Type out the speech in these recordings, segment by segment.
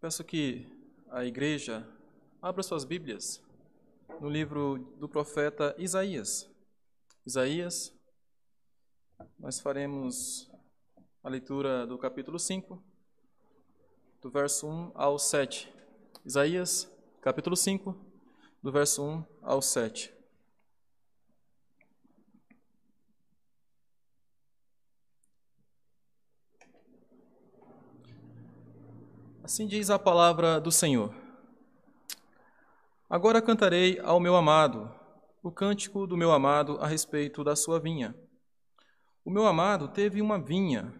Peço que a igreja abra suas Bíblias no livro do profeta Isaías. Isaías, nós faremos a leitura do capítulo 5, do verso 1 ao 7. Isaías, capítulo 5, do verso 1 ao 7. Assim diz a palavra do Senhor. Agora cantarei ao meu amado o cântico do meu amado a respeito da sua vinha. O meu amado teve uma vinha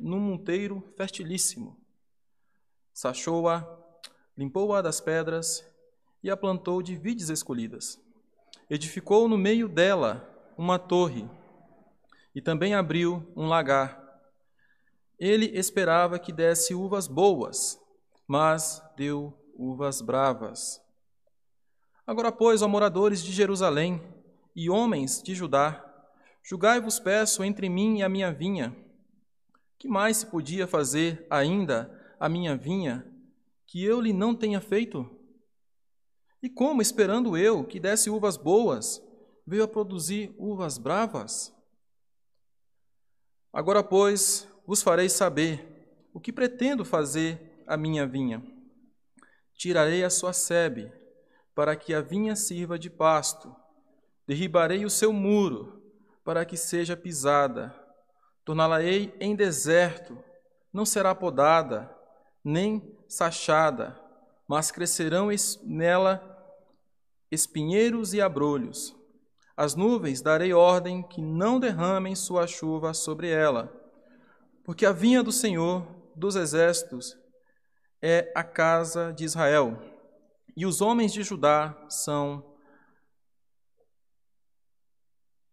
num monteiro fertilíssimo. Sachou-a, limpou-a das pedras e a plantou de vides escolhidas. Edificou no meio dela uma torre e também abriu um lagar. Ele esperava que desse uvas boas, mas deu uvas bravas. Agora, pois, ó moradores de Jerusalém e homens de Judá, julgai-vos, peço, entre mim e a minha vinha. Que mais se podia fazer ainda a minha vinha que eu lhe não tenha feito? E como, esperando eu que desse uvas boas, veio a produzir uvas bravas? Agora, pois, vos farei saber o que pretendo fazer a minha vinha. Tirarei a sua sebe, para que a vinha sirva de pasto. Derribarei o seu muro, para que seja pisada. Torná-la-ei em deserto, não será podada, nem sachada, mas crescerão nela espinheiros e abrolhos. As nuvens darei ordem que não derramem sua chuva sobre ela, porque a vinha do Senhor dos exércitos é a casa de Israel, e os homens de Judá são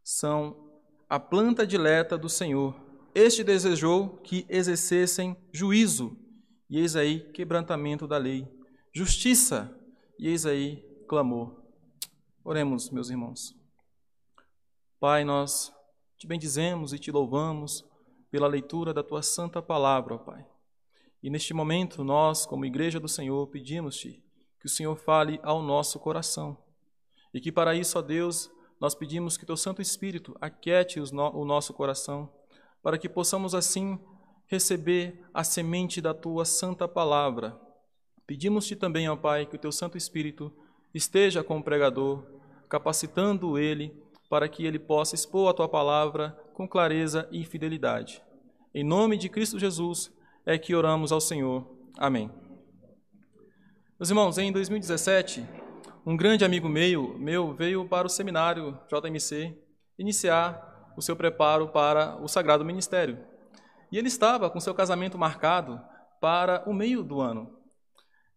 são a planta dileta do Senhor. Este desejou que exercessem juízo, e eis aí quebrantamento da lei, justiça, e eis aí clamor. Oremos, meus irmãos. Pai, nós te bendizemos e te louvamos pela leitura da tua santa palavra, ó Pai. E neste momento, nós, como Igreja do Senhor, pedimos-te que o Senhor fale ao nosso coração. E que para isso, ó Deus, nós pedimos que teu Santo Espírito aquete o nosso coração, para que possamos assim receber a semente da tua santa palavra. Pedimos-te também, ó Pai, que o teu Santo Espírito esteja com o pregador, capacitando ele para que ele possa expor a tua palavra com clareza e fidelidade. Em nome de Cristo Jesus, é que oramos ao Senhor. Amém. Meus irmãos, em 2017, um grande amigo meu, meu veio para o seminário JMC iniciar o seu preparo para o Sagrado Ministério. E ele estava com seu casamento marcado para o meio do ano.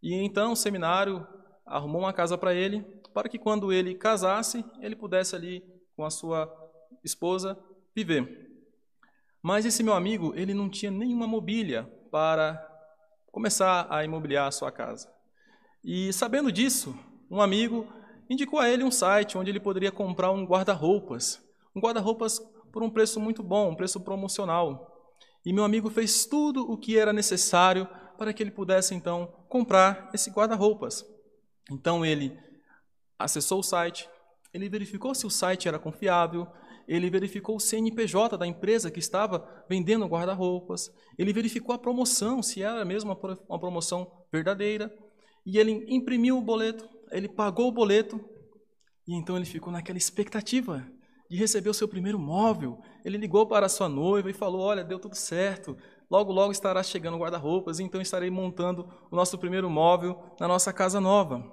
E então o seminário arrumou uma casa para ele, para que quando ele casasse, ele pudesse ali com a sua esposa viver. Mas esse meu amigo, ele não tinha nenhuma mobília para começar a imobiliar a sua casa. E sabendo disso, um amigo indicou a ele um site onde ele poderia comprar um guarda-roupas. Um guarda-roupas por um preço muito bom, um preço promocional. E meu amigo fez tudo o que era necessário para que ele pudesse então comprar esse guarda-roupas. Então ele acessou o site, ele verificou se o site era confiável, ele verificou o CNPJ da empresa que estava vendendo guarda-roupas, ele verificou a promoção, se era mesmo uma promoção verdadeira, e ele imprimiu o boleto, ele pagou o boleto, e então ele ficou naquela expectativa de receber o seu primeiro móvel. Ele ligou para a sua noiva e falou: Olha, deu tudo certo, logo, logo estará chegando guarda-roupas, então estarei montando o nosso primeiro móvel na nossa casa nova.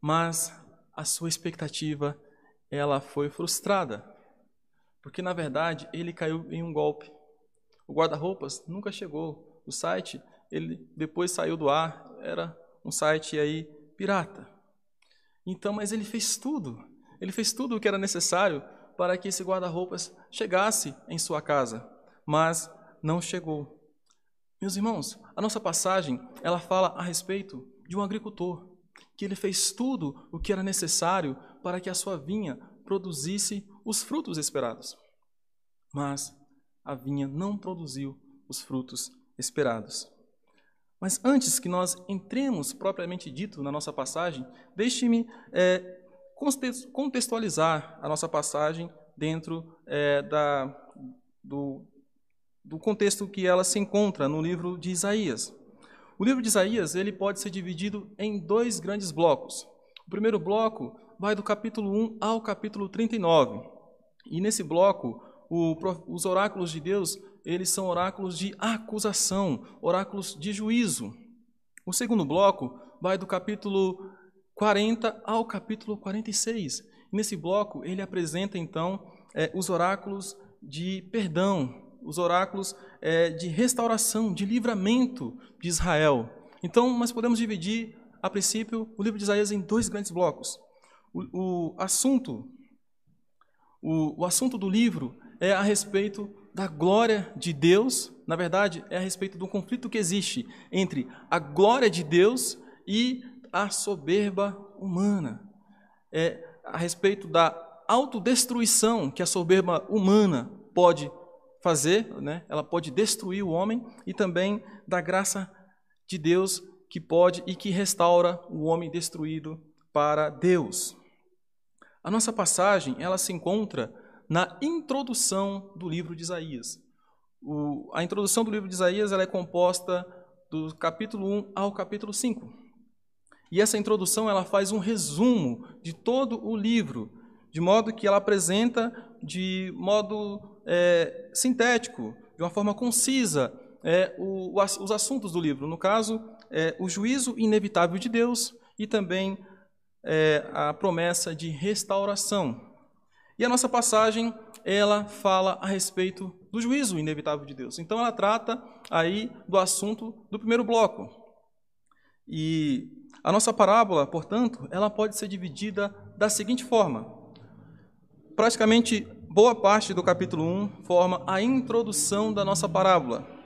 Mas a sua expectativa ela foi frustrada, porque na verdade ele caiu em um golpe. O guarda-roupas nunca chegou. O site, ele depois saiu do ar, era um site aí pirata. Então, mas ele fez tudo. Ele fez tudo o que era necessário para que esse guarda-roupas chegasse em sua casa, mas não chegou. Meus irmãos, a nossa passagem, ela fala a respeito de um agricultor que ele fez tudo o que era necessário para que a sua vinha produzisse os frutos esperados. Mas a vinha não produziu os frutos esperados. Mas antes que nós entremos propriamente dito na nossa passagem, deixe-me é, contextualizar a nossa passagem dentro é, da, do, do contexto que ela se encontra no livro de Isaías. O livro de Isaías ele pode ser dividido em dois grandes blocos. O primeiro bloco vai do capítulo 1 ao capítulo 39. E nesse bloco, o, os oráculos de Deus eles são oráculos de acusação, oráculos de juízo. O segundo bloco vai do capítulo 40 ao capítulo 46. Nesse bloco, ele apresenta então é, os oráculos de perdão, os oráculos é, de restauração, de livramento de Israel. Então, nós podemos dividir, a princípio, o livro de Isaías em dois grandes blocos. O, o assunto, o, o assunto do livro é a respeito da glória de Deus, na verdade, é a respeito do conflito que existe entre a glória de Deus e a soberba humana. É a respeito da autodestruição que a soberba humana pode fazer, né? ela pode destruir o homem, e também da graça de Deus que pode e que restaura o homem destruído para Deus. A nossa passagem, ela se encontra na introdução do livro de Isaías. O, a introdução do livro de Isaías ela é composta do capítulo 1 ao capítulo 5. E essa introdução ela faz um resumo de todo o livro, de modo que ela apresenta de modo é, sintético, de uma forma concisa, é, o, os assuntos do livro. No caso, é, o juízo inevitável de Deus e também é, a promessa de restauração. E a nossa passagem, ela fala a respeito do juízo inevitável de Deus. Então ela trata aí do assunto do primeiro bloco. E a nossa parábola, portanto, ela pode ser dividida da seguinte forma: praticamente boa parte do capítulo 1 forma a introdução da nossa parábola.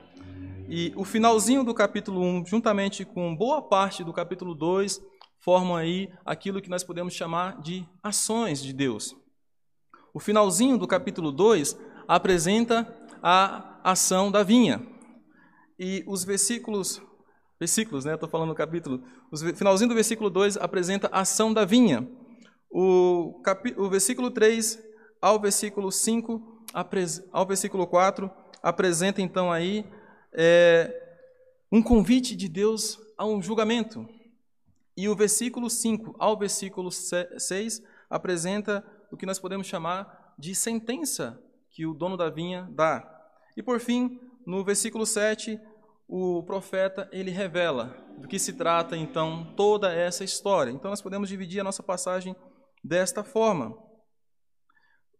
E o finalzinho do capítulo 1, juntamente com boa parte do capítulo 2, formam aí aquilo que nós podemos chamar de ações de Deus. O finalzinho do capítulo 2 apresenta a ação da vinha. E os versículos, versículos, né? Estou falando no capítulo. O finalzinho do versículo 2 apresenta a ação da vinha. O, capi, o versículo 3 ao versículo 5, ao versículo 4, apresenta então aí é, um convite de Deus a um julgamento. E o versículo 5 ao versículo 6 apresenta o que nós podemos chamar de sentença que o dono da vinha dá. E por fim, no versículo 7, o profeta ele revela do que se trata então toda essa história. Então nós podemos dividir a nossa passagem desta forma.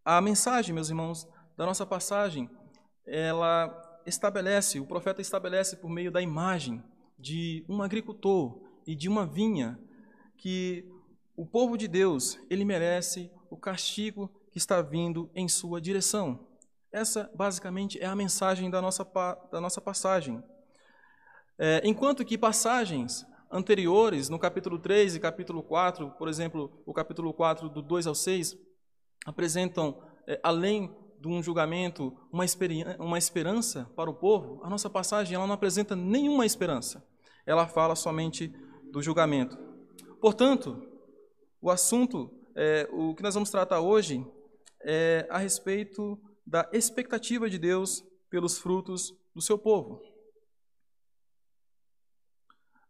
A mensagem, meus irmãos, da nossa passagem, ela estabelece, o profeta estabelece por meio da imagem de um agricultor e de uma vinha que o povo de Deus, ele merece o castigo que está vindo em sua direção. Essa, basicamente, é a mensagem da nossa, da nossa passagem. É, enquanto que passagens anteriores, no capítulo 3 e capítulo 4, por exemplo, o capítulo 4, do 2 ao 6, apresentam, é, além de um julgamento, uma, uma esperança para o povo, a nossa passagem ela não apresenta nenhuma esperança. Ela fala somente do julgamento. Portanto, o assunto é, o que nós vamos tratar hoje é a respeito da expectativa de Deus pelos frutos do seu povo.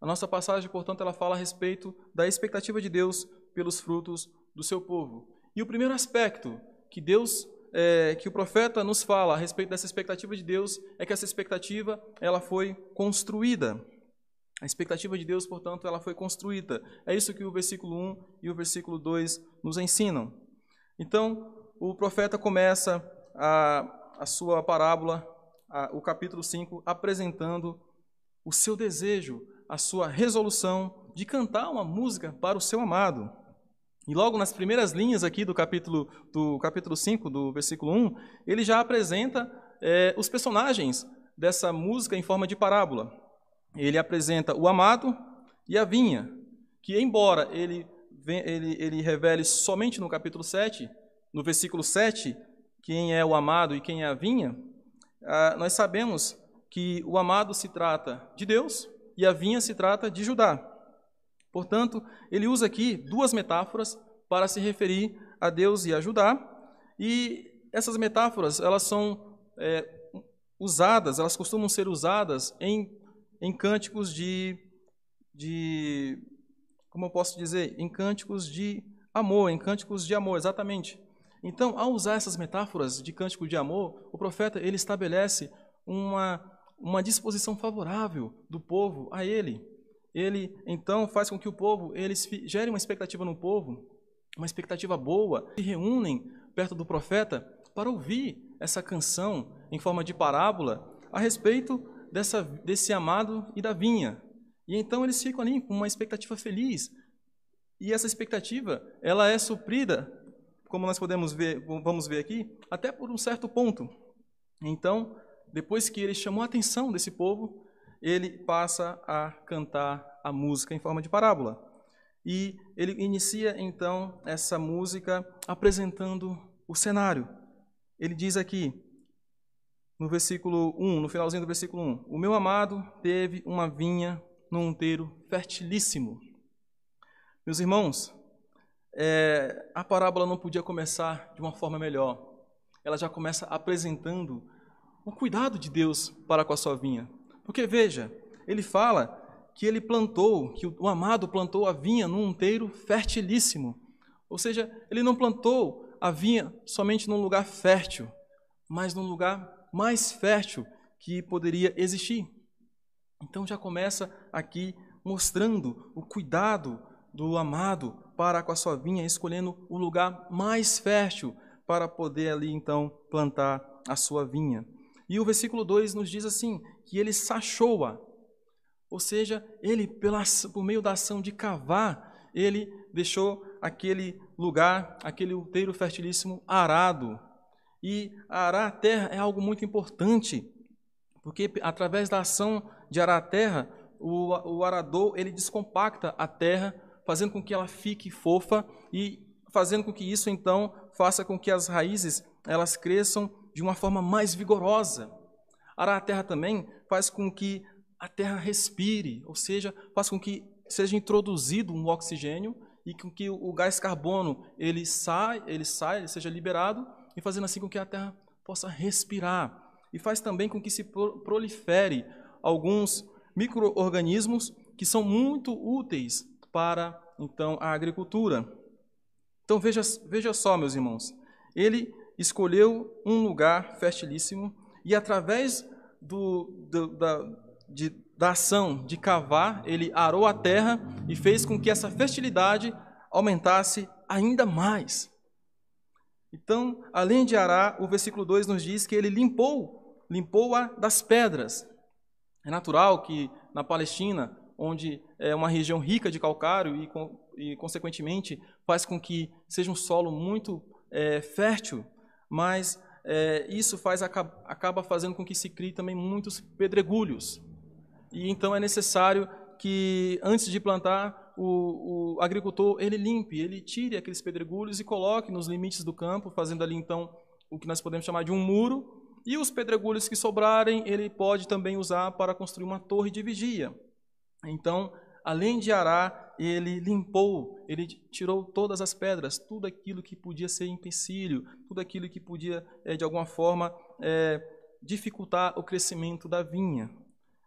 A nossa passagem, portanto, ela fala a respeito da expectativa de Deus pelos frutos do seu povo. E o primeiro aspecto que Deus, é, que o profeta nos fala a respeito dessa expectativa de Deus é que essa expectativa ela foi construída. A expectativa de Deus, portanto, ela foi construída. É isso que o versículo 1 e o versículo 2 nos ensinam. Então, o profeta começa a, a sua parábola, a, o capítulo 5, apresentando o seu desejo, a sua resolução de cantar uma música para o seu amado. E logo nas primeiras linhas aqui do capítulo, do capítulo 5, do versículo 1, ele já apresenta é, os personagens dessa música em forma de parábola ele apresenta o amado e a vinha, que embora ele, ele, ele revele somente no capítulo 7, no versículo 7, quem é o amado e quem é a vinha, ah, nós sabemos que o amado se trata de Deus e a vinha se trata de Judá. Portanto, ele usa aqui duas metáforas para se referir a Deus e a Judá, e essas metáforas elas são é, usadas, elas costumam ser usadas em, em cânticos de, de, como eu posso dizer, em cânticos de amor, em cânticos de amor, exatamente. Então, ao usar essas metáforas de cântico de amor, o profeta ele estabelece uma, uma disposição favorável do povo a ele. Ele então faz com que o povo, eles gere uma expectativa no povo, uma expectativa boa, se reúnem perto do profeta para ouvir essa canção em forma de parábola a respeito dessa, desse amado e da vinha. E então eles ficam ali com uma expectativa feliz. E essa expectativa, ela é suprida, como nós podemos ver, vamos ver aqui, até por um certo ponto. Então, depois que ele chamou a atenção desse povo, ele passa a cantar a música em forma de parábola. E ele inicia então essa música apresentando o cenário. Ele diz aqui, no versículo 1, no finalzinho do versículo 1: O meu amado teve uma vinha num monteiro fertilíssimo. Meus irmãos, é, a parábola não podia começar de uma forma melhor. Ela já começa apresentando o cuidado de Deus para com a sua vinha. Porque veja, ele fala que ele plantou, que o amado plantou a vinha num monteiro fertilíssimo. Ou seja, ele não plantou a vinha somente num lugar fértil, mas num lugar mais fértil que poderia existir. Então já começa aqui mostrando o cuidado do amado para com a sua vinha, escolhendo o lugar mais fértil para poder ali então plantar a sua vinha. E o versículo 2 nos diz assim: que ele sachou-a, ou seja, ele, pela, por meio da ação de cavar, ele deixou aquele lugar, aquele outeiro fertilíssimo arado. E arar a terra é algo muito importante, porque através da ação de arar a terra, o, o arador ele descompacta a terra, fazendo com que ela fique fofa e fazendo com que isso então faça com que as raízes elas cresçam de uma forma mais vigorosa. Arar a terra também faz com que a terra respire, ou seja, faz com que seja introduzido um oxigênio e com que o gás carbono ele sai, ele sai, ele seja liberado e fazendo assim com que a terra possa respirar. E faz também com que se prolifere alguns microorganismos que são muito úteis para então a agricultura. Então veja, veja só, meus irmãos, ele escolheu um lugar fertilíssimo e através do, do, da, de, da ação de cavar, ele arou a terra e fez com que essa fertilidade aumentasse ainda mais. Então, além de arar, o versículo 2 nos diz que ele limpou, limpou-a das pedras. É natural que na Palestina, onde é uma região rica de calcário e, e consequentemente, faz com que seja um solo muito é, fértil, mas é, isso faz acaba fazendo com que se crie também muitos pedregulhos. E então é necessário que antes de plantar o, o, agricultor ele limpe, ele tire aqueles pedregulhos e coloque nos limites do campo, fazendo ali então o que nós podemos chamar de um muro. E os pedregulhos que sobrarem ele pode também usar para construir uma torre de vigia. Então, além de arar, ele limpou, ele tirou todas as pedras, tudo aquilo que podia ser empecilho, tudo aquilo que podia, é, de alguma forma, é, dificultar o crescimento da vinha.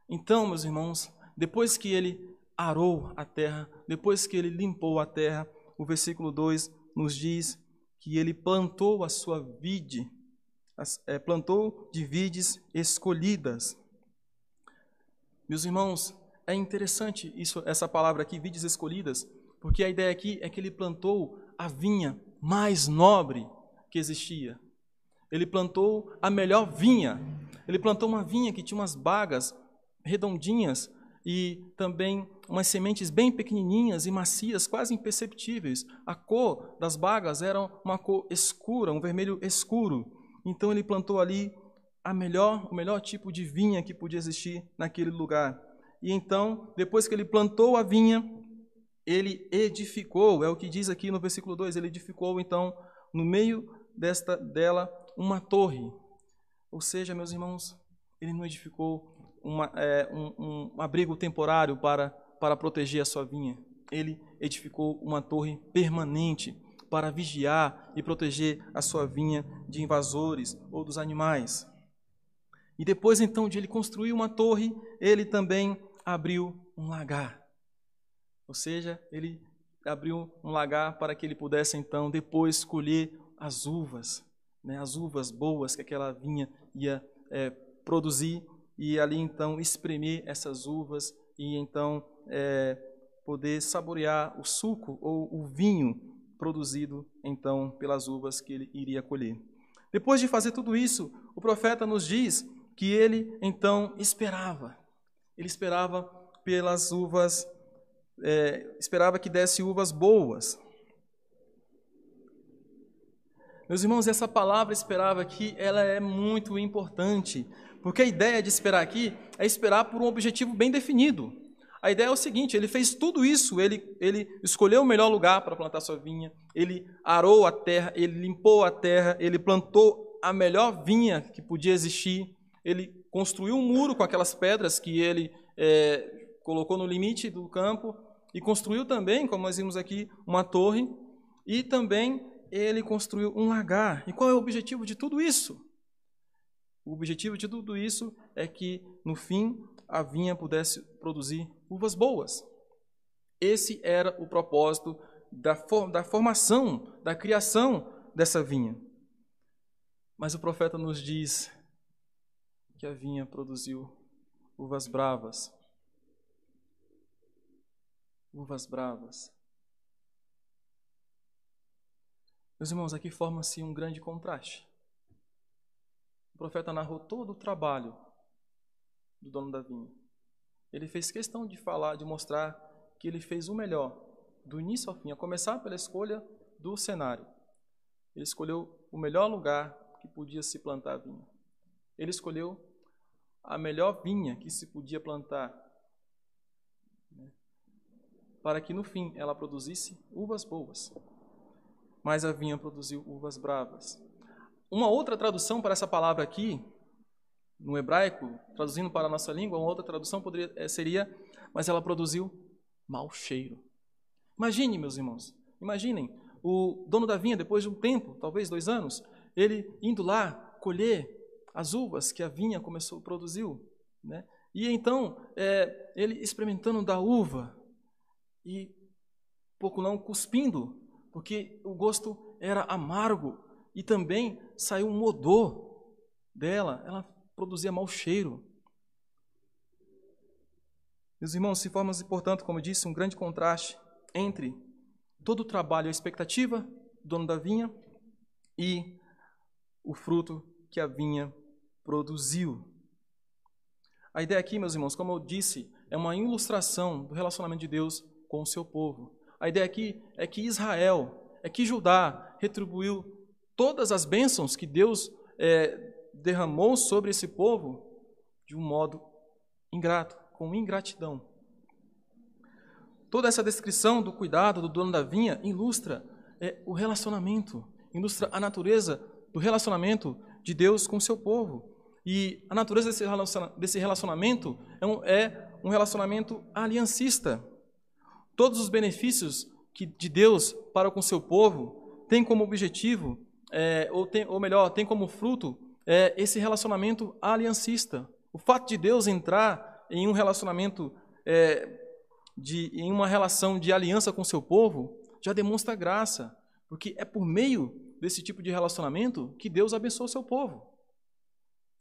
Então, meus irmãos, depois que ele arou a terra, depois que ele limpou a terra, o versículo 2 nos diz que ele plantou a sua vide, é, plantou de vides escolhidas. Meus irmãos, é interessante isso, essa palavra aqui, vides escolhidas, porque a ideia aqui é que ele plantou a vinha mais nobre que existia. Ele plantou a melhor vinha. Ele plantou uma vinha que tinha umas bagas redondinhas e também umas sementes bem pequenininhas e macias, quase imperceptíveis. A cor das bagas era uma cor escura, um vermelho escuro. Então ele plantou ali a melhor, o melhor tipo de vinha que podia existir naquele lugar. E então, depois que ele plantou a vinha, ele edificou, é o que diz aqui no versículo 2, ele edificou então no meio desta dela uma torre. Ou seja, meus irmãos, ele não edificou uma, é, um, um abrigo temporário para, para proteger a sua vinha. Ele edificou uma torre permanente para vigiar e proteger a sua vinha de invasores ou dos animais. E depois então de ele construir uma torre, ele também abriu um lagar. Ou seja, ele abriu um lagar para que ele pudesse então depois colher as uvas, né, as uvas boas que aquela vinha ia é, produzir e ali então espremer essas uvas e então é, poder saborear o suco ou o vinho produzido então pelas uvas que ele iria colher. Depois de fazer tudo isso, o profeta nos diz que ele então esperava. Ele esperava pelas uvas, é, esperava que desse uvas boas. Meus irmãos, essa palavra esperava aqui, ela é muito importante, porque a ideia de esperar aqui é esperar por um objetivo bem definido. A ideia é o seguinte: ele fez tudo isso, ele, ele escolheu o melhor lugar para plantar sua vinha, ele arou a terra, ele limpou a terra, ele plantou a melhor vinha que podia existir, ele construiu um muro com aquelas pedras que ele é, colocou no limite do campo, e construiu também, como nós vimos aqui, uma torre, e também ele construiu um lagar. E qual é o objetivo de tudo isso? O objetivo de tudo isso é que, no fim, a vinha pudesse produzir uvas boas. Esse era o propósito da, for da formação, da criação dessa vinha. Mas o profeta nos diz que a vinha produziu uvas bravas. Uvas bravas. Meus irmãos, aqui forma-se um grande contraste. O profeta narrou todo o trabalho do dono da vinha. Ele fez questão de falar, de mostrar que ele fez o melhor, do início ao fim, a começar pela escolha do cenário. Ele escolheu o melhor lugar que podia se plantar a vinha. Ele escolheu a melhor vinha que se podia plantar, né, para que no fim ela produzisse uvas boas mas a vinha produziu uvas bravas. Uma outra tradução para essa palavra aqui, no hebraico, traduzindo para a nossa língua, uma outra tradução poderia, eh, seria, mas ela produziu mau cheiro. Imagine, meus irmãos, imaginem, o dono da vinha, depois de um tempo, talvez dois anos, ele indo lá colher as uvas que a vinha começou, produziu, né? E então, é, ele experimentando da uva e pouco não cuspindo porque o gosto era amargo e também saiu um odor dela, ela produzia mau cheiro. Meus irmãos, se formas, portanto, como eu disse, um grande contraste entre todo o trabalho, a expectativa do dono da vinha e o fruto que a vinha produziu. A ideia aqui, meus irmãos, como eu disse, é uma ilustração do relacionamento de Deus com o seu povo. A ideia aqui é que Israel, é que Judá retribuiu todas as bênçãos que Deus é, derramou sobre esse povo de um modo ingrato, com ingratidão. Toda essa descrição do cuidado do dono da vinha ilustra é, o relacionamento, ilustra a natureza do relacionamento de Deus com o seu povo. E a natureza desse relacionamento é um, é um relacionamento aliancista. Todos os benefícios que, de Deus para com seu povo tem como objetivo, é, ou, tem, ou melhor, tem como fruto é, esse relacionamento aliancista. O fato de Deus entrar em um relacionamento, é, de, em uma relação de aliança com seu povo, já demonstra graça, porque é por meio desse tipo de relacionamento que Deus abençoa o seu povo.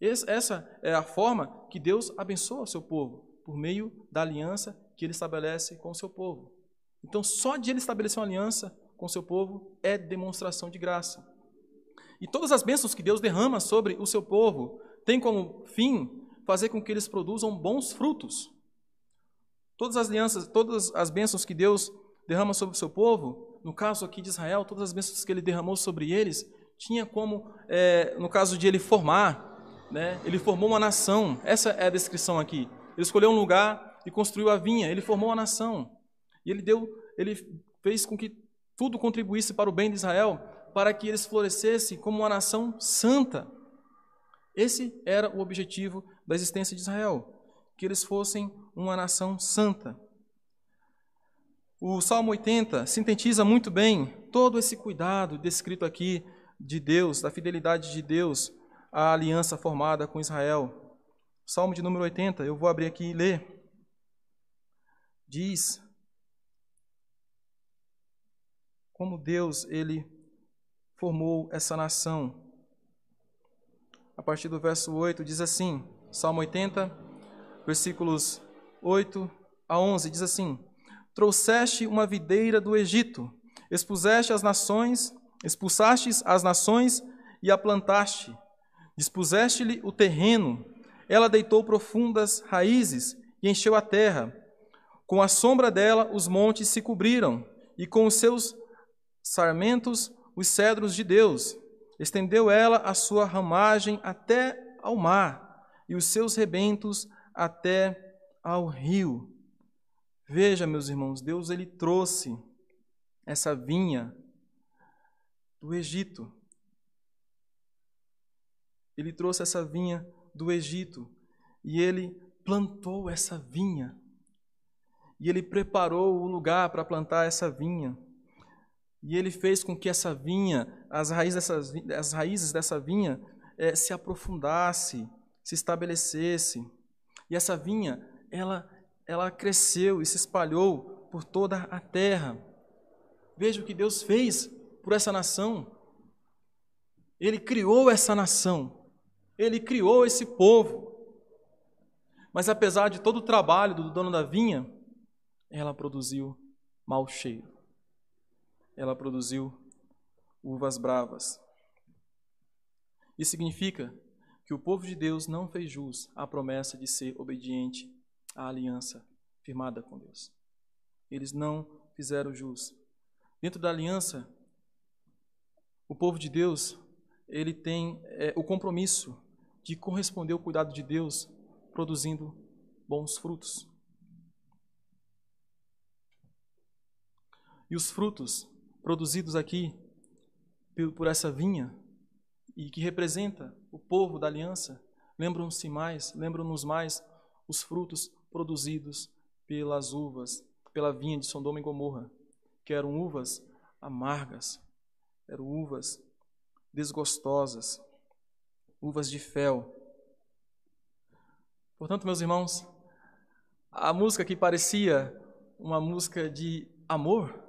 Essa é a forma que Deus abençoa o seu povo, por meio da aliança que ele estabelece com o seu povo. Então, só de ele estabelecer uma aliança com o seu povo é demonstração de graça. E todas as bênçãos que Deus derrama sobre o seu povo têm como fim fazer com que eles produzam bons frutos. Todas as alianças, todas as bênçãos que Deus derrama sobre o seu povo, no caso aqui de Israel, todas as bênçãos que ele derramou sobre eles, tinha como, é, no caso de ele formar, né, ele formou uma nação. Essa é a descrição aqui. Ele escolheu um lugar e construiu a vinha, ele formou uma nação. E ele deu, ele fez com que tudo contribuísse para o bem de Israel, para que eles florescessem como uma nação santa. Esse era o objetivo da existência de Israel. que eles fossem uma nação santa. O Salmo 80 sintetiza muito bem todo esse cuidado descrito aqui de Deus, da fidelidade de Deus à aliança formada com Israel. Salmo de número 80, eu vou abrir aqui e ler. Diz como Deus ele formou essa nação. A partir do verso 8 diz assim, Salmo 80, versículos 8 a 11 diz assim: Trouxeste uma videira do Egito, expuseste as nações, expulsastes as nações e a plantaste. Dispuseste-lhe o terreno, ela deitou profundas raízes e encheu a terra. Com a sombra dela os montes se cobriram, e com os seus sarmentos os cedros de Deus. Estendeu ela a sua ramagem até ao mar, e os seus rebentos até ao rio. Veja, meus irmãos, Deus ele trouxe essa vinha do Egito. Ele trouxe essa vinha do Egito e ele plantou essa vinha. E ele preparou o lugar para plantar essa vinha. E ele fez com que essa vinha, as raízes, dessas, as raízes dessa vinha, é, se aprofundasse, se estabelecesse. E essa vinha, ela, ela cresceu e se espalhou por toda a terra. Veja o que Deus fez por essa nação. Ele criou essa nação. Ele criou esse povo. Mas apesar de todo o trabalho do dono da vinha, ela produziu mau cheiro ela produziu uvas bravas. Isso significa que o povo de Deus não fez jus à promessa de ser obediente à aliança firmada com Deus. Eles não fizeram jus. Dentro da aliança, o povo de Deus ele tem é, o compromisso de corresponder ao cuidado de Deus, produzindo bons frutos. E os frutos produzidos aqui por essa vinha e que representa o povo da aliança, lembram-se mais, lembram-nos mais os frutos produzidos pelas uvas, pela vinha de Sodoma e Gomorra, que eram uvas amargas, eram uvas desgostosas, uvas de fel. Portanto, meus irmãos, a música que parecia uma música de amor,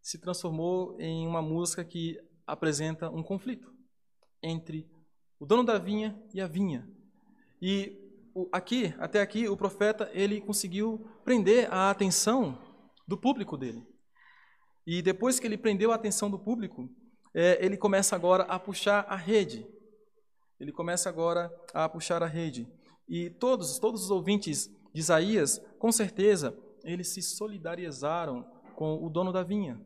se transformou em uma música que apresenta um conflito entre o dono da vinha e a vinha. E aqui, até aqui, o profeta ele conseguiu prender a atenção do público dele. E depois que ele prendeu a atenção do público, é, ele começa agora a puxar a rede. Ele começa agora a puxar a rede. E todos, todos os ouvintes de Isaías, com certeza, eles se solidarizaram com o dono da vinha.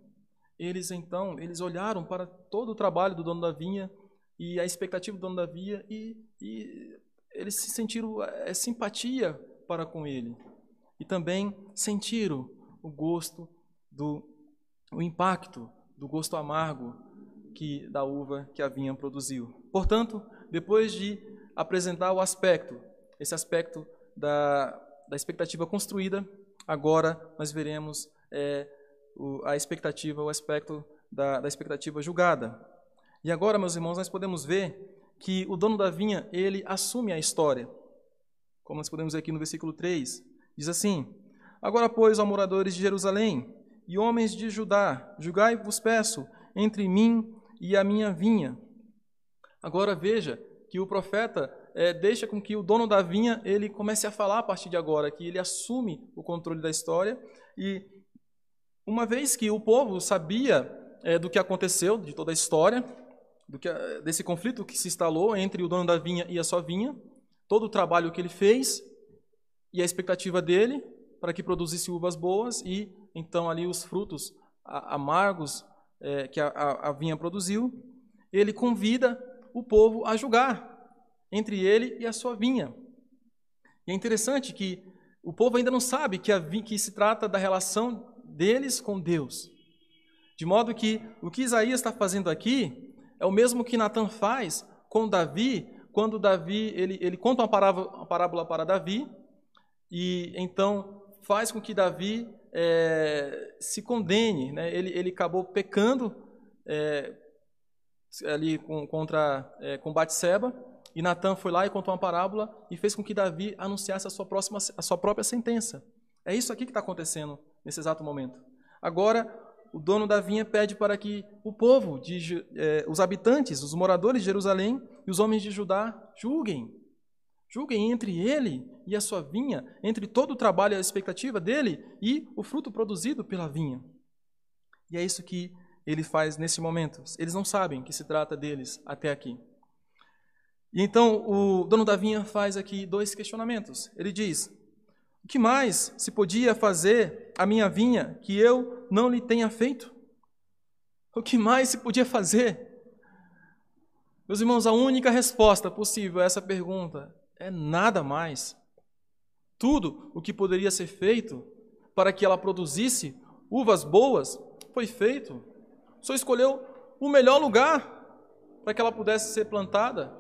Eles então, eles olharam para todo o trabalho do dono da vinha e a expectativa do dono da vinha e, e eles se sentiram é, simpatia para com ele. E também sentiram o gosto do o impacto do gosto amargo que da uva que a vinha produziu. Portanto, depois de apresentar o aspecto, esse aspecto da, da expectativa construída, agora nós veremos é, o, a expectativa, o aspecto da, da expectativa julgada. E agora, meus irmãos, nós podemos ver que o dono da vinha, ele assume a história. Como nós podemos ver aqui no versículo 3, diz assim: Agora, pois, ó moradores de Jerusalém e homens de Judá, julgai-vos peço entre mim e a minha vinha. Agora veja que o profeta é, deixa com que o dono da vinha ele comece a falar a partir de agora, que ele assume o controle da história. E uma vez que o povo sabia é, do que aconteceu, de toda a história, que, desse conflito que se instalou entre o dono da vinha e a sua vinha, todo o trabalho que ele fez e a expectativa dele para que produzisse uvas boas e então ali os frutos amargos é, que a, a, a vinha produziu, ele convida o povo a julgar entre ele e a sua vinha. E é interessante que o povo ainda não sabe que, a, que se trata da relação deles com Deus. De modo que o que Isaías está fazendo aqui é o mesmo que Natan faz com Davi, quando Davi ele, ele conta uma parábola, uma parábola para Davi, e então faz com que Davi é, se condene. Né? Ele, ele acabou pecando é, ali com, contra é, com Batseba, e Natan foi lá e contou uma parábola e fez com que Davi anunciasse a sua, próxima, a sua própria sentença. É isso aqui que está acontecendo nesse exato momento. Agora, o dono da vinha pede para que o povo, de, eh, os habitantes, os moradores de Jerusalém e os homens de Judá julguem. Julguem entre ele e a sua vinha, entre todo o trabalho e a expectativa dele e o fruto produzido pela vinha. E é isso que ele faz nesse momento. Eles não sabem que se trata deles até aqui. E então o dono da vinha faz aqui dois questionamentos. Ele diz: O que mais se podia fazer a minha vinha que eu não lhe tenha feito? O que mais se podia fazer? Meus irmãos, a única resposta possível a essa pergunta é nada mais. Tudo o que poderia ser feito para que ela produzisse uvas boas foi feito. Só escolheu o melhor lugar para que ela pudesse ser plantada.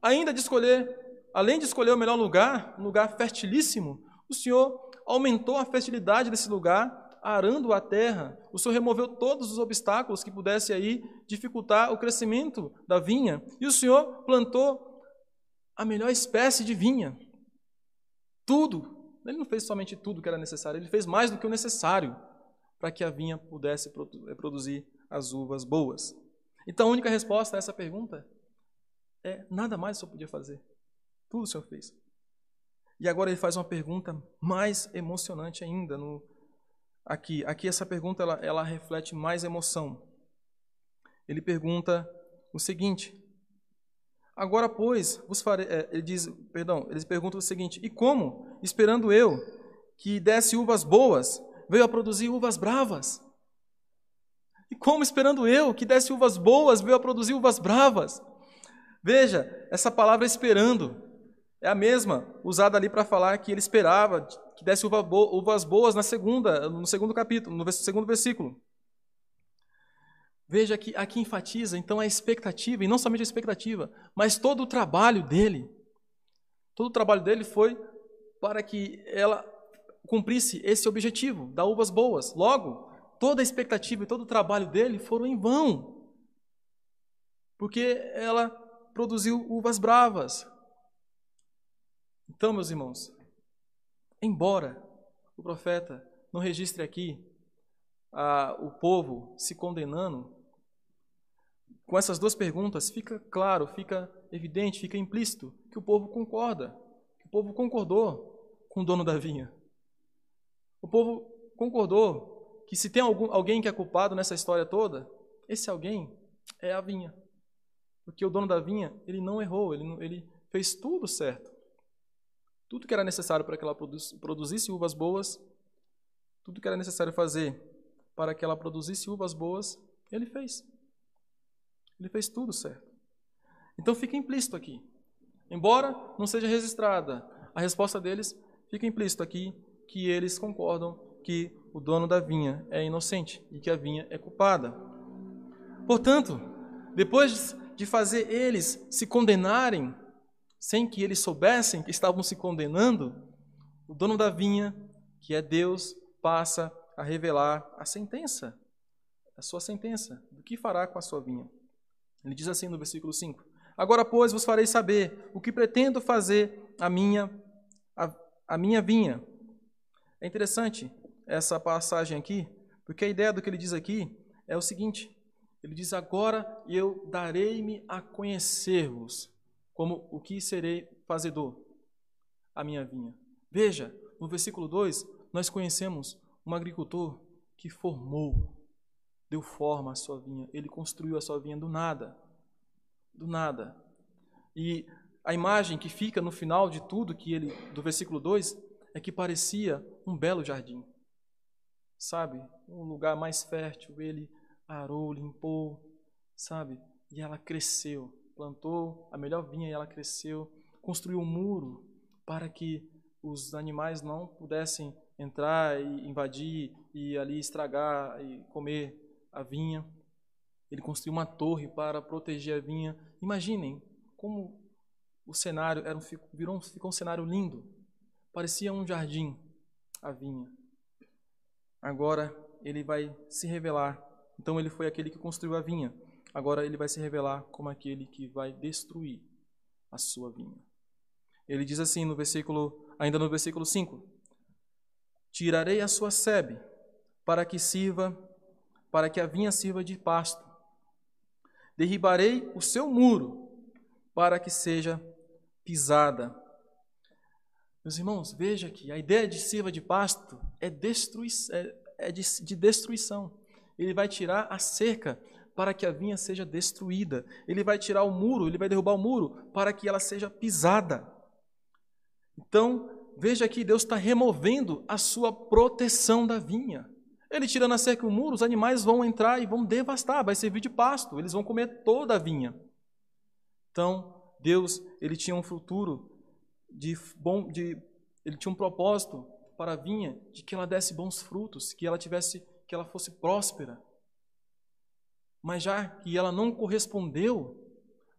Ainda de escolher, além de escolher o melhor lugar, um lugar fertilíssimo, o Senhor aumentou a fertilidade desse lugar, arando a terra. O Senhor removeu todos os obstáculos que pudessem aí dificultar o crescimento da vinha. E o Senhor plantou a melhor espécie de vinha. Tudo. Ele não fez somente tudo que era necessário, ele fez mais do que o necessário para que a vinha pudesse eh, produzir as uvas boas. Então a única resposta a essa pergunta é nada mais o Senhor podia fazer. Tudo o Senhor fez. E agora ele faz uma pergunta mais emocionante ainda no aqui. Aqui essa pergunta ela, ela reflete mais emoção. Ele pergunta o seguinte: Agora, pois, vos farei, é, ele diz, perdão, eles perguntam o seguinte: e como, esperando eu que desse uvas boas, veio a produzir uvas bravas? E como, esperando eu que desse uvas boas, veio a produzir uvas bravas? Veja, essa palavra esperando é a mesma usada ali para falar que ele esperava que desse uvas boas na segunda, no segundo capítulo, no segundo versículo. Veja que aqui enfatiza então a expectativa, e não somente a expectativa, mas todo o trabalho dele. Todo o trabalho dele foi para que ela cumprisse esse objetivo, dar uvas boas. Logo, toda a expectativa e todo o trabalho dele foram em vão, porque ela produziu uvas bravas. Então, meus irmãos, embora o profeta não registre aqui ah, o povo se condenando, com essas duas perguntas, fica claro, fica evidente, fica implícito que o povo concorda, que o povo concordou com o dono da vinha. O povo concordou que se tem algum, alguém que é culpado nessa história toda, esse alguém é a vinha. Porque o dono da vinha, ele não errou, ele, ele fez tudo certo. Tudo que era necessário para que ela produzisse uvas boas, tudo que era necessário fazer para que ela produzisse uvas boas, ele fez. Ele fez tudo certo. Então fica implícito aqui. Embora não seja registrada a resposta deles, fica implícito aqui que eles concordam que o dono da vinha é inocente e que a vinha é culpada. Portanto, depois de fazer eles se condenarem, sem que eles soubessem que estavam se condenando, o dono da vinha, que é Deus, passa a revelar a sentença, a sua sentença, do que fará com a sua vinha. Ele diz assim no versículo 5: Agora, pois, vos farei saber o que pretendo fazer a minha, a, a minha vinha. É interessante essa passagem aqui, porque a ideia do que ele diz aqui é o seguinte: ele diz, Agora eu darei-me a conhecer-vos, como o que serei fazedor, a minha vinha. Veja, no versículo 2, nós conhecemos um agricultor que formou deu forma à sua vinha, ele construiu a sua vinha do nada. Do nada. E a imagem que fica no final de tudo que ele do versículo 2 é que parecia um belo jardim. Sabe? Um lugar mais fértil, ele arou, limpou, sabe? E ela cresceu, plantou a melhor vinha e ela cresceu, construiu um muro para que os animais não pudessem entrar e invadir e ali estragar e comer a vinha. Ele construiu uma torre para proteger a vinha. Imaginem como o cenário era um, virou, ficou um cenário lindo. Parecia um jardim, a vinha. Agora ele vai se revelar. Então ele foi aquele que construiu a vinha. Agora ele vai se revelar como aquele que vai destruir a sua vinha. Ele diz assim no versículo, ainda no versículo 5: Tirarei a sua sebe para que sirva, para que a vinha sirva de pasto. Derribarei o seu muro para que seja pisada. Meus irmãos, veja que a ideia de sirva de pasto é, destrui, é, é de, de destruição. Ele vai tirar a cerca para que a vinha seja destruída. Ele vai tirar o muro, ele vai derrubar o muro para que ela seja pisada. Então, veja que Deus está removendo a sua proteção da vinha. Ele tirando a cerca e o muro, os animais vão entrar e vão devastar, vai servir de pasto, eles vão comer toda a vinha. Então, Deus, ele tinha um futuro de bom, de, ele tinha um propósito para a vinha de que ela desse bons frutos, que ela tivesse, que ela fosse próspera. Mas já que ela não correspondeu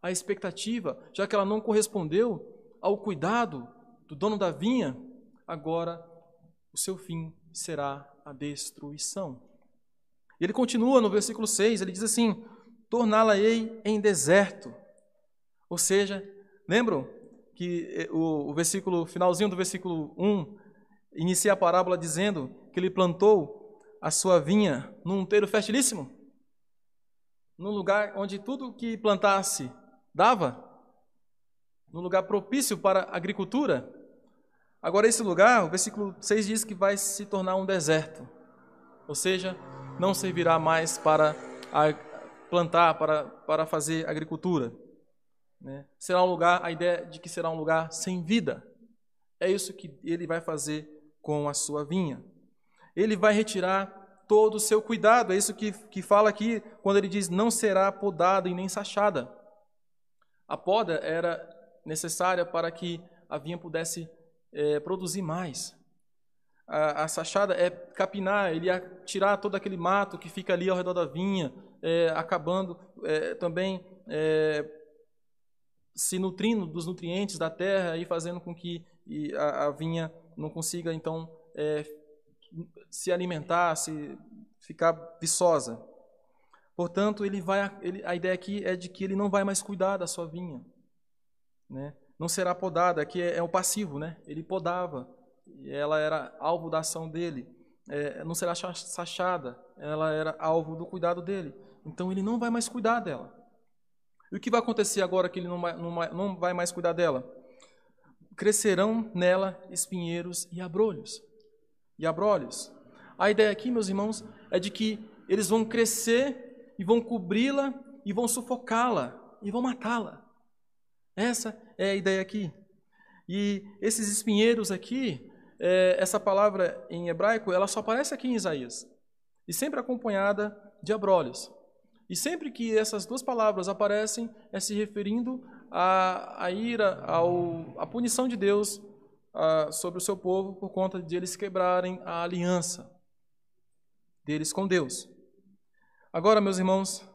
à expectativa, já que ela não correspondeu ao cuidado do dono da vinha, agora o seu fim será a destruição. Ele continua no versículo 6, ele diz assim: Torná-la-ei em deserto. Ou seja, lembram que eh, o, o versículo, finalzinho do versículo 1, inicia a parábola dizendo que ele plantou a sua vinha num teiro fertilíssimo? num lugar onde tudo que plantasse dava, num lugar propício para a agricultura. Agora, esse lugar, o versículo 6 diz que vai se tornar um deserto, ou seja, não servirá mais para plantar, para, para fazer agricultura. Né? Será um lugar, a ideia de que será um lugar sem vida. É isso que ele vai fazer com a sua vinha. Ele vai retirar todo o seu cuidado. É isso que, que fala aqui quando ele diz: não será podada e nem sachada. A poda era necessária para que a vinha pudesse é, produzir mais. A, a, sachada é capinar, ele ia tirar todo aquele mato que fica ali ao redor da vinha, é, acabando é, também é, se nutrindo dos nutrientes da terra e fazendo com que a, a vinha não consiga então é, se alimentar, se ficar viçosa. Portanto, ele vai, ele, a ideia aqui é de que ele não vai mais cuidar da sua vinha. Né? Não será podada, aqui é, é o passivo, né? ele podava, e ela era alvo da ação dele. É, não será sachada, ela era alvo do cuidado dele. Então ele não vai mais cuidar dela. E o que vai acontecer agora que ele não vai, mais cuidar dela? Crescerão nela espinheiros e abrolhos e abrolhos. A ideia aqui, meus irmãos, é de que eles vão crescer e vão cobri-la e vão sufocá-la e vão matá-la. Essa é a ideia aqui. E esses espinheiros aqui, é, essa palavra em hebraico, ela só aparece aqui em Isaías. E sempre acompanhada de abrolhos. E sempre que essas duas palavras aparecem, é se referindo à, à ira, ao, à punição de Deus ah, sobre o seu povo por conta de eles quebrarem a aliança deles com Deus. Agora, meus irmãos,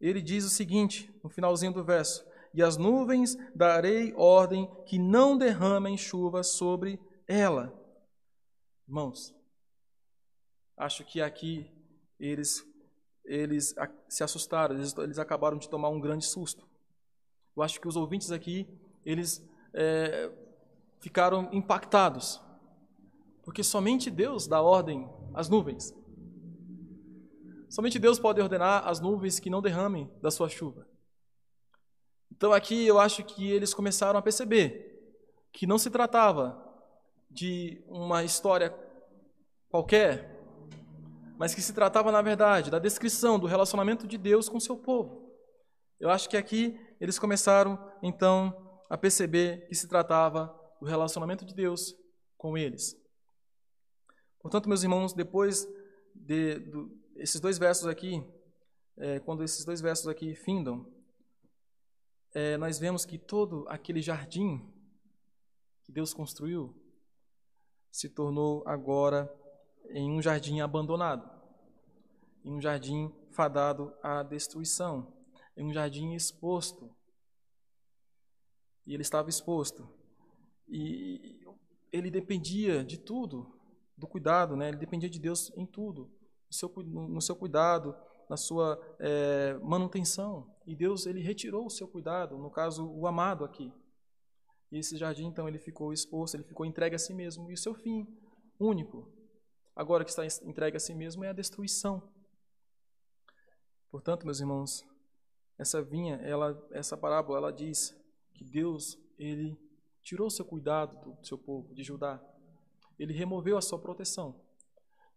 ele diz o seguinte, no finalzinho do verso: E as nuvens darei ordem que não derramem chuva sobre ela. Irmãos, acho que aqui eles, eles se assustaram, eles, eles acabaram de tomar um grande susto. Eu acho que os ouvintes aqui, eles é, ficaram impactados, porque somente Deus dá ordem às nuvens. Somente Deus pode ordenar as nuvens que não derramem da sua chuva. Então aqui eu acho que eles começaram a perceber que não se tratava de uma história qualquer, mas que se tratava, na verdade, da descrição do relacionamento de Deus com seu povo. Eu acho que aqui eles começaram, então, a perceber que se tratava do relacionamento de Deus com eles. Portanto, meus irmãos, depois de, esses dois versos aqui, é, quando esses dois versos aqui findam, é, nós vemos que todo aquele jardim que Deus construiu se tornou agora em um jardim abandonado, em um jardim fadado à destruição, em um jardim exposto. E ele estava exposto. E ele dependia de tudo, do cuidado, né? ele dependia de Deus em tudo, no seu, no seu cuidado, na sua é, manutenção. E Deus ele retirou o seu cuidado, no caso, o amado aqui. E esse jardim, então, ele ficou exposto, ele ficou entregue a si mesmo. E o seu fim único, agora que está entregue a si mesmo, é a destruição. Portanto, meus irmãos, essa vinha, ela, essa parábola, ela diz que Deus, ele tirou seu cuidado do seu povo, de Judá. Ele removeu a sua proteção,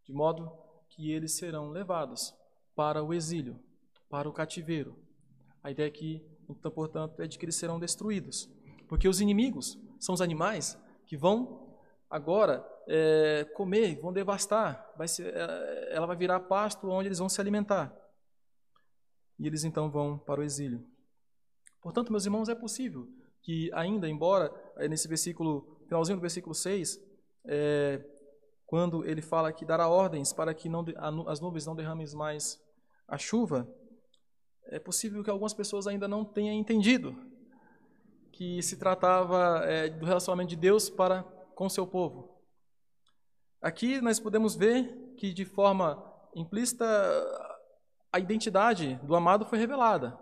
de modo que eles serão levados para o exílio, para o cativeiro. A ideia aqui, então, portanto, é de que eles serão destruídos. Porque os inimigos são os animais que vão agora é, comer, vão devastar. Vai ser, é, ela vai virar pasto onde eles vão se alimentar. E eles então vão para o exílio. Portanto, meus irmãos, é possível que ainda, embora é, nesse versículo, finalzinho do versículo 6, é, quando ele fala que dará ordens para que não, as nuvens não derramem mais a chuva, é possível que algumas pessoas ainda não tenham entendido que se tratava é, do relacionamento de Deus para com seu povo. Aqui nós podemos ver que de forma implícita a identidade do amado foi revelada.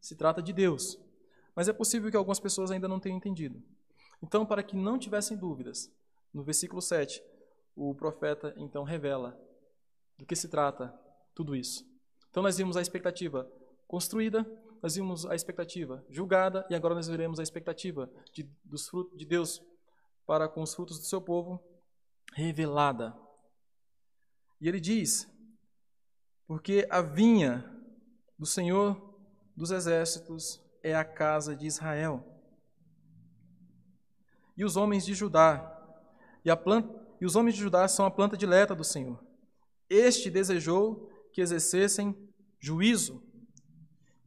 Se trata de Deus. Mas é possível que algumas pessoas ainda não tenham entendido. Então, para que não tivessem dúvidas, no versículo 7, o profeta então revela do que se trata tudo isso. Então nós vimos a expectativa construída, nós vimos a expectativa julgada e agora nós veremos a expectativa de, dos frutos de Deus para com os frutos do seu povo revelada. E ele diz: porque a vinha do Senhor dos exércitos é a casa de Israel. E os homens de Judá e planta e os homens de Judá são a planta dileta do Senhor. Este desejou que exercessem juízo,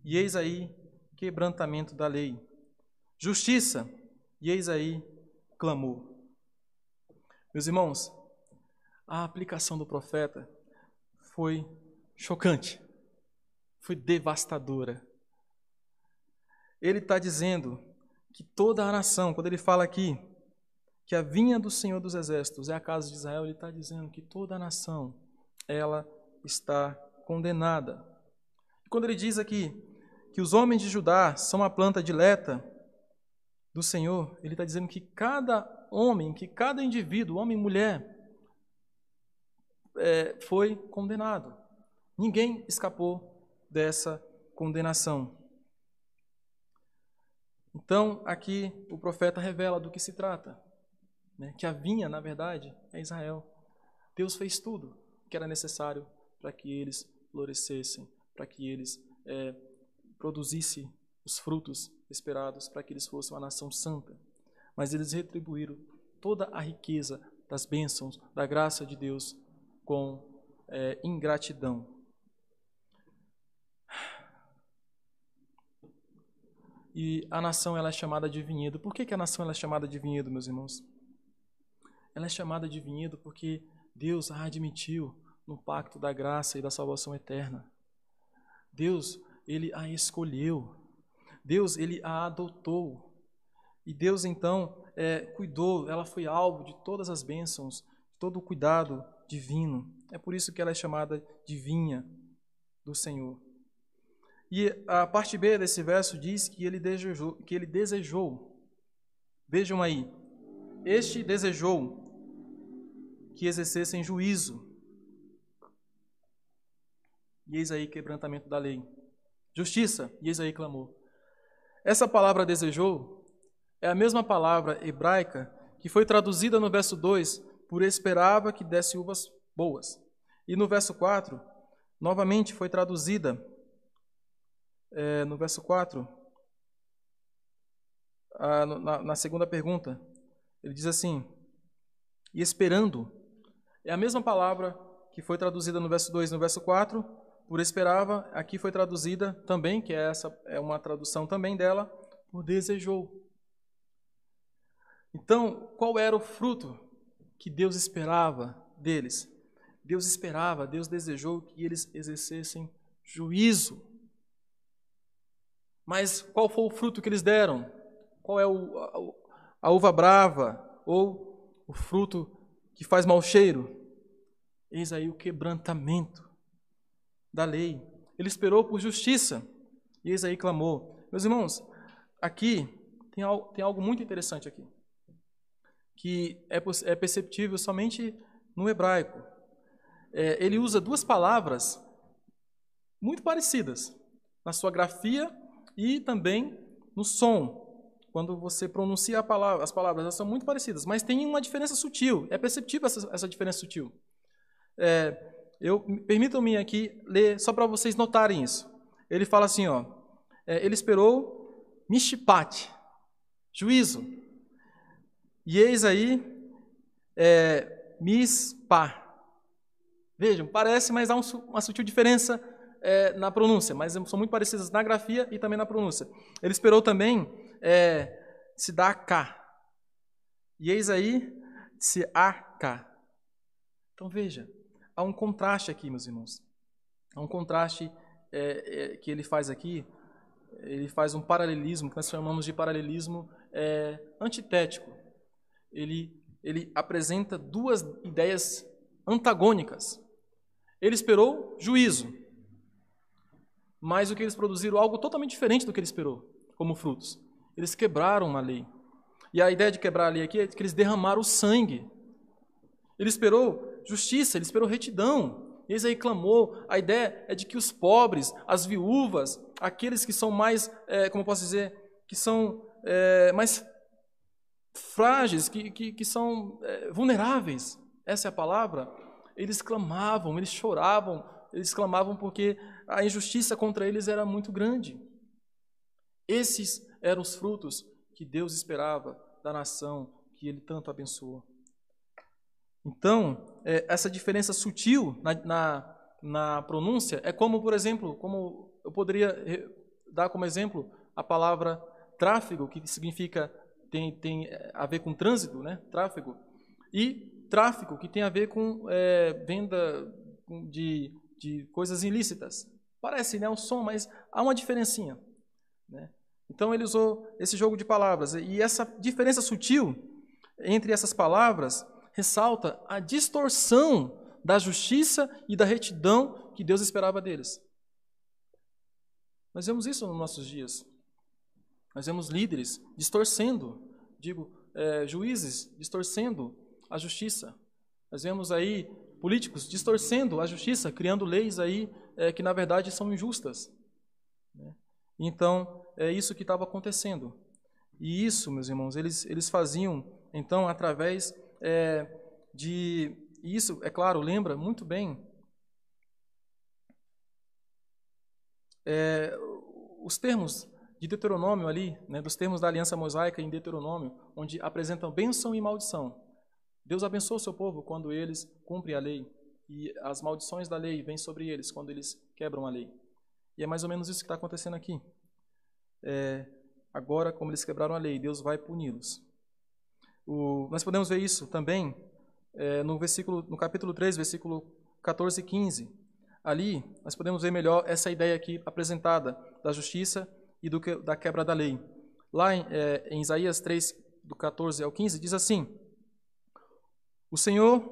e eis aí quebrantamento da lei. Justiça, e eis aí clamor. Meus irmãos, a aplicação do profeta foi chocante, foi devastadora. Ele está dizendo que toda a nação, quando ele fala aqui que a vinha do Senhor dos Exércitos é a casa de Israel, ele está dizendo que toda a nação, ela está condenada. Quando ele diz aqui que os homens de Judá são a planta dileta do Senhor, ele está dizendo que cada homem, que cada indivíduo, homem e mulher, é, foi condenado. Ninguém escapou dessa condenação. Então, aqui o profeta revela do que se trata né, que a vinha, na verdade, é Israel. Deus fez tudo que era necessário para que eles florescessem, para que eles é, produzissem os frutos esperados, para que eles fossem uma nação santa. Mas eles retribuíram toda a riqueza das bênçãos, da graça de Deus, com é, ingratidão. E a nação ela é chamada de vinhedo. Por que, que a nação ela é chamada de vinhedo, meus irmãos? Ela é chamada de vinhedo porque Deus a admitiu no pacto da graça e da salvação eterna. Deus, ele a escolheu. Deus, ele a adotou. E Deus, então, é, cuidou, ela foi alvo de todas as bênçãos, todo o cuidado divino. É por isso que ela é chamada de vinha do Senhor. E a parte B desse verso diz que ele desejou, que ele desejou. Vejam aí. Este desejou que exercessem juízo. E eis aí quebrantamento da lei. Justiça, e eis aí clamor. Essa palavra desejou é a mesma palavra hebraica que foi traduzida no verso 2 por esperava que desse uvas boas. E no verso 4, novamente foi traduzida é, no verso 4, a, na, na segunda pergunta. Ele diz assim: E esperando é a mesma palavra que foi traduzida no verso 2 e no verso 4, por esperava, aqui foi traduzida também, que é essa é uma tradução também dela, por desejou. Então, qual era o fruto que Deus esperava deles? Deus esperava, Deus desejou que eles exercessem juízo. Mas qual foi o fruto que eles deram? Qual é o, a, a uva brava? ou o fruto que faz mau cheiro. Eis aí o quebrantamento da lei. Ele esperou por justiça, e eis aí clamou. Meus irmãos, aqui tem algo, tem algo muito interessante aqui, que é, é perceptível somente no hebraico. É, ele usa duas palavras muito parecidas na sua grafia e também no som. Quando você pronuncia palavra, as palavras, elas são muito parecidas, mas tem uma diferença sutil. É perceptível essa, essa diferença sutil. É, eu permitam-me aqui ler só para vocês notarem isso. Ele fala assim, ó, é, ele esperou mishpat, juízo. E eis aí é, mispa. Vejam, parece, mas há um, uma sutil diferença é, na pronúncia, mas são muito parecidas na grafia e também na pronúncia. Ele esperou também é, se dá cá. E eis aí se cá. Então veja, há um contraste aqui, meus irmãos. Há um contraste é, é, que ele faz aqui. Ele faz um paralelismo, que nós chamamos de paralelismo é, antitético. Ele, ele apresenta duas ideias antagônicas. Ele esperou juízo, mas o que eles produziram algo totalmente diferente do que ele esperou, como frutos. Eles quebraram uma lei. E a ideia de quebrar a lei aqui é que eles derramaram o sangue. Ele esperou justiça, ele esperou retidão. Eles aí clamou. A ideia é de que os pobres, as viúvas, aqueles que são mais, é, como posso dizer, que são é, mais frágeis, que, que, que são é, vulneráveis, essa é a palavra, eles clamavam, eles choravam, eles clamavam porque a injustiça contra eles era muito grande. Esses eram os frutos que Deus esperava da nação que ele tanto abençoou. Então, é, essa diferença sutil na, na, na, pronúncia é como, por exemplo, como eu poderia dar como exemplo a palavra tráfego, que significa tem, tem é, a ver com trânsito, né? Tráfego. E tráfico, que tem a ver com é, venda de, de coisas ilícitas. Parece né, um som, mas há uma diferencinha. Né? Então ele usou esse jogo de palavras. E essa diferença sutil entre essas palavras ressalta a distorção da justiça e da retidão que Deus esperava deles. Nós vemos isso nos nossos dias. Nós vemos líderes distorcendo, digo, é, juízes distorcendo a justiça. Nós vemos aí políticos distorcendo a justiça, criando leis aí é, que na verdade são injustas. Né? Então é isso que estava acontecendo. E isso, meus irmãos, eles, eles faziam então através é, de. Isso, é claro, lembra muito bem é, os termos de Deuteronômio ali, né, dos termos da aliança mosaica em Deuteronômio, onde apresentam bênção e maldição. Deus abençoa o seu povo quando eles cumprem a lei, e as maldições da lei vêm sobre eles quando eles quebram a lei. E é mais ou menos isso que está acontecendo aqui. É, agora, como eles quebraram a lei, Deus vai puni-los. Nós podemos ver isso também é, no, versículo, no capítulo 3, versículo 14 e 15. Ali, nós podemos ver melhor essa ideia aqui apresentada da justiça e do que, da quebra da lei. Lá em, é, em Isaías 3, do 14 ao 15, diz assim: O Senhor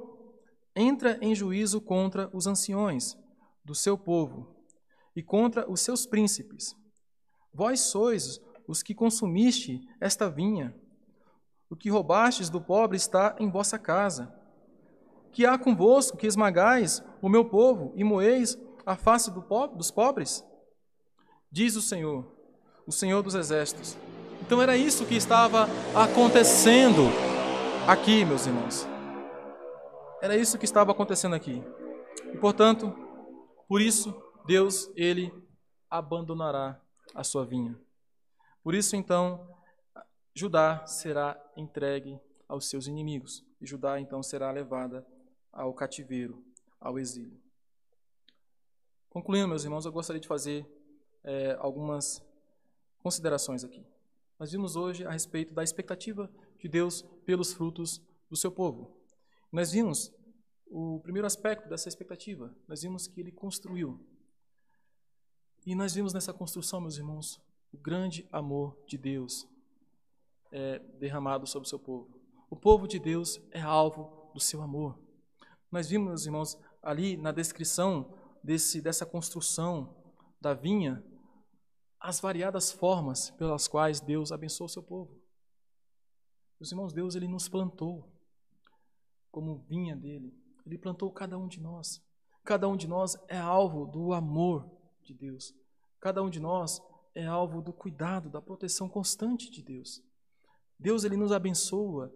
entra em juízo contra os anciões do seu povo e contra os seus príncipes. Vós sois os que consumiste esta vinha o que roubastes do pobre está em vossa casa. Que há convosco que esmagais o meu povo e moeis a face do po dos pobres? Diz o Senhor, o Senhor dos exércitos. Então era isso que estava acontecendo aqui, meus irmãos. Era isso que estava acontecendo aqui. E portanto, por isso Deus ele abandonará a sua vinha. Por isso então Judá será entregue aos seus inimigos, e Judá então será levada ao cativeiro, ao exílio. Concluindo, meus irmãos, eu gostaria de fazer é, algumas considerações aqui. Nós vimos hoje a respeito da expectativa de Deus pelos frutos do seu povo. Nós vimos o primeiro aspecto dessa expectativa, nós vimos que ele construiu. E nós vimos nessa construção, meus irmãos, o grande amor de Deus é, derramado sobre o seu povo. O povo de Deus é alvo do seu amor. Nós vimos, meus irmãos, ali na descrição desse, dessa construção da vinha, as variadas formas pelas quais Deus abençoou o seu povo. Meus irmãos, Deus ele nos plantou como vinha dele. Ele plantou cada um de nós. Cada um de nós é alvo do amor de Deus. Cada um de nós é alvo do cuidado, da proteção constante de Deus. Deus ele nos abençoa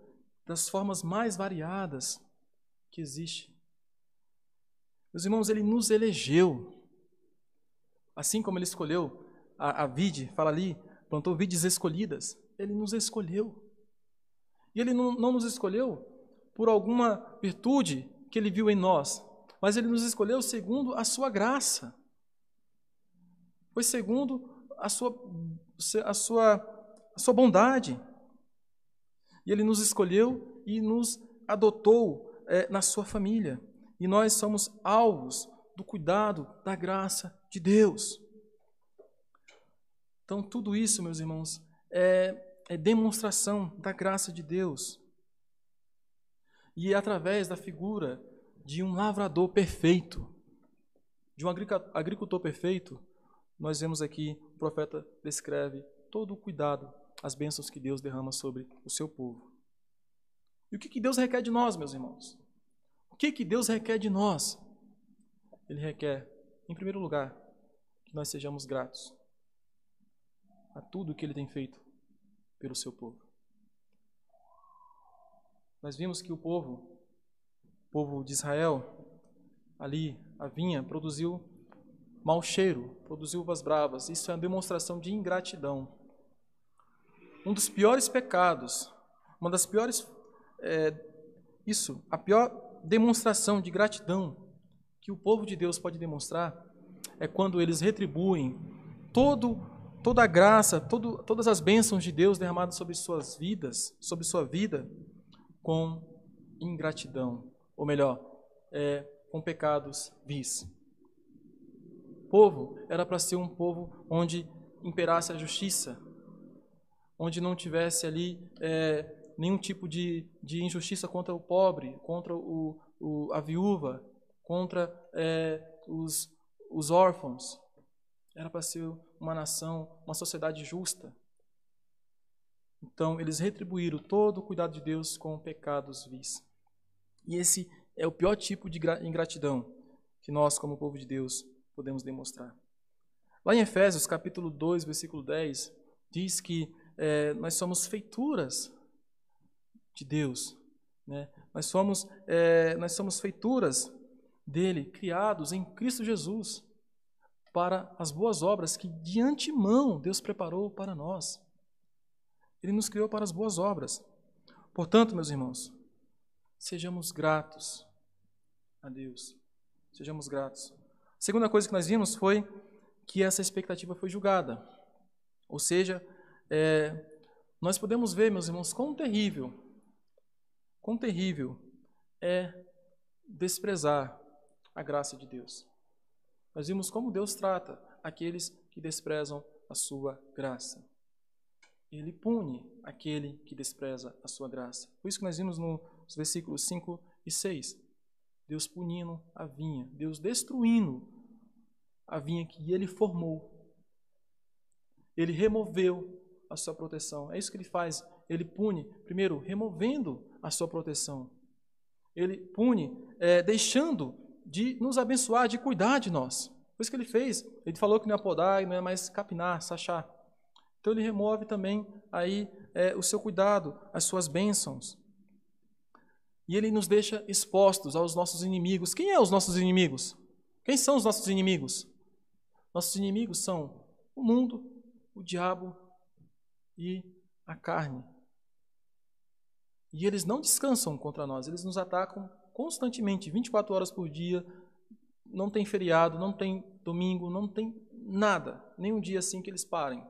das formas mais variadas que existe. Meus irmãos, ele nos elegeu. Assim como ele escolheu a, a vide, fala ali, plantou vides escolhidas. Ele nos escolheu. E ele não, não nos escolheu por alguma virtude que ele viu em nós, mas ele nos escolheu segundo a sua graça. Foi segundo a sua, a sua, a sua bondade. E ele nos escolheu e nos adotou é, na sua família. E nós somos alvos do cuidado, da graça de Deus. Então, tudo isso, meus irmãos, é, é demonstração da graça de Deus. E é através da figura de um lavrador perfeito, de um agricultor perfeito, nós vemos aqui o profeta descreve todo o cuidado, as bênçãos que Deus derrama sobre o seu povo. E o que, que Deus requer de nós, meus irmãos? O que, que Deus requer de nós? Ele requer, em primeiro lugar, que nós sejamos gratos a tudo que ele tem feito pelo seu povo. Nós vimos que o povo, o povo de Israel, ali, a vinha, produziu mau cheiro, produziu uvas bravas. Isso é uma demonstração de ingratidão. Um dos piores pecados, uma das piores. É, isso, a pior demonstração de gratidão que o povo de Deus pode demonstrar é quando eles retribuem todo toda a graça, todo, todas as bênçãos de Deus derramadas sobre suas vidas, sobre sua vida, com ingratidão, ou melhor, é, com pecados vis. O povo era para ser um povo onde imperasse a justiça, onde não tivesse ali é, nenhum tipo de, de injustiça contra o pobre, contra o, o a viúva, contra é, os, os órfãos. Era para ser uma nação, uma sociedade justa. Então, eles retribuíram todo o cuidado de Deus com pecados vis. E esse é o pior tipo de ingratidão que nós, como povo de Deus, podemos demonstrar. Lá em Efésios, capítulo 2, versículo 10, diz que é, nós somos feituras de Deus. Né? Nós, somos, é, nós somos feituras dele, criados em Cristo Jesus para as boas obras que de antemão Deus preparou para nós. Ele nos criou para as boas obras. Portanto, meus irmãos, sejamos gratos a Deus. Sejamos gratos. A segunda coisa que nós vimos foi que essa expectativa foi julgada. Ou seja, é, nós podemos ver, meus irmãos, quão terrível, quão terrível é desprezar a graça de Deus. Nós vimos como Deus trata aqueles que desprezam a sua graça. Ele pune aquele que despreza a sua graça. Por isso que nós vimos nos versículos 5 e 6. Deus punindo a vinha, Deus destruindo a vinha que ele formou. Ele removeu a sua proteção. É isso que ele faz. Ele pune, primeiro, removendo a sua proteção. Ele pune, é, deixando de nos abençoar, de cuidar de nós. Foi isso que ele fez. Ele falou que não é podar e não é mais capinar, sachar. Então ele remove também aí é, o seu cuidado, as suas bênçãos. E ele nos deixa expostos aos nossos inimigos. Quem é os nossos inimigos? Quem são os nossos inimigos? Nossos inimigos são o mundo, o diabo e a carne. E eles não descansam contra nós, eles nos atacam constantemente, 24 horas por dia, não tem feriado, não tem domingo, não tem nada, nem um dia assim que eles parem.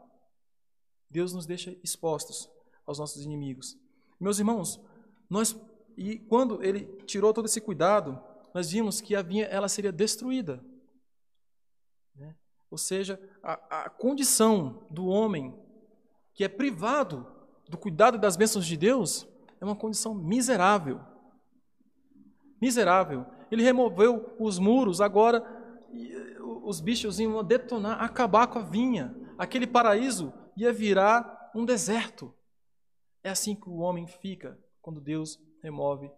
Deus nos deixa expostos aos nossos inimigos. Meus irmãos, nós e quando ele tirou todo esse cuidado, nós vimos que a vinha ela seria destruída. Né? Ou seja, a, a condição do homem que é privado do cuidado das bênçãos de Deus é uma condição miserável. Miserável. Ele removeu os muros, agora os bichos iam detonar, acabar com a vinha. Aquele paraíso ia virar um deserto. É assim que o homem fica quando Deus remove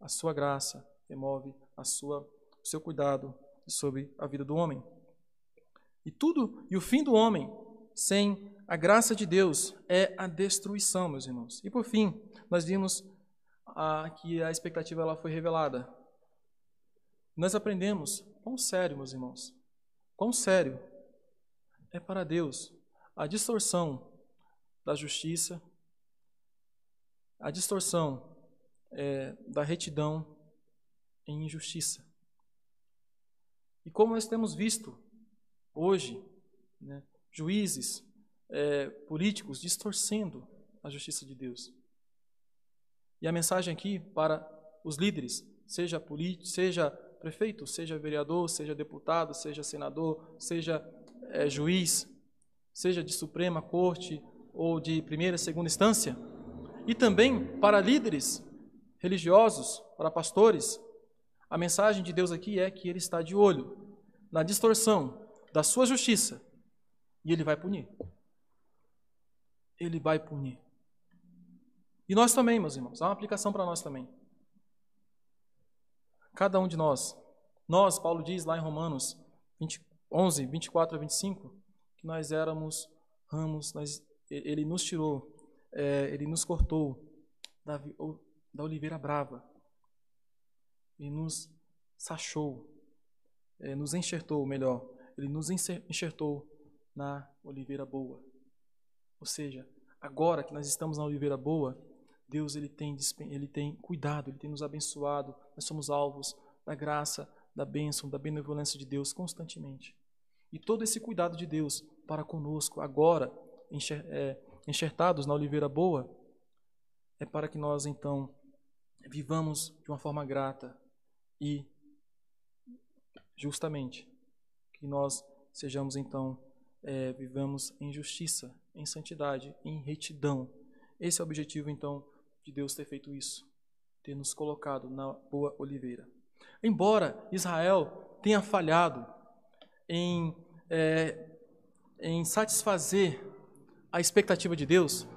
a sua graça, remove a sua, o seu cuidado sobre a vida do homem. E tudo, e o fim do homem, sem a graça de Deus, é a destruição, meus irmãos. E por fim, nós vimos ah, que a expectativa ela foi revelada. Nós aprendemos quão sério, meus irmãos, quão sério é para Deus a distorção da justiça, a distorção é, da retidão em injustiça. E como nós temos visto hoje, né, juízes, é, políticos distorcendo a justiça de Deus. E a mensagem aqui para os líderes, seja político, seja prefeito, seja vereador, seja deputado, seja senador, seja é, juiz, seja de Suprema Corte ou de primeira, segunda instância, e também para líderes religiosos, para pastores, a mensagem de Deus aqui é que Ele está de olho na distorção da sua justiça e Ele vai punir. Ele vai punir. E nós também, meus irmãos, há uma aplicação para nós também. Cada um de nós, nós, Paulo diz lá em Romanos 20, 11, 24 a 25, que nós éramos ramos, nós, ele nos tirou, é, ele nos cortou da, da oliveira brava e nos sachou, é, nos enxertou, melhor, ele nos enxertou na oliveira boa. Ou seja, agora que nós estamos na oliveira boa, Deus ele tem, ele tem cuidado, ele tem nos abençoado, nós somos alvos da graça, da bênção, da benevolência de Deus constantemente. E todo esse cuidado de Deus para conosco, agora, é, enxertados na oliveira boa, é para que nós então vivamos de uma forma grata e justamente que nós sejamos então é, vivamos em justiça, em santidade, em retidão. Esse é o objetivo então de Deus ter feito isso, ter nos colocado na boa oliveira. Embora Israel tenha falhado em, é, em satisfazer a expectativa de Deus,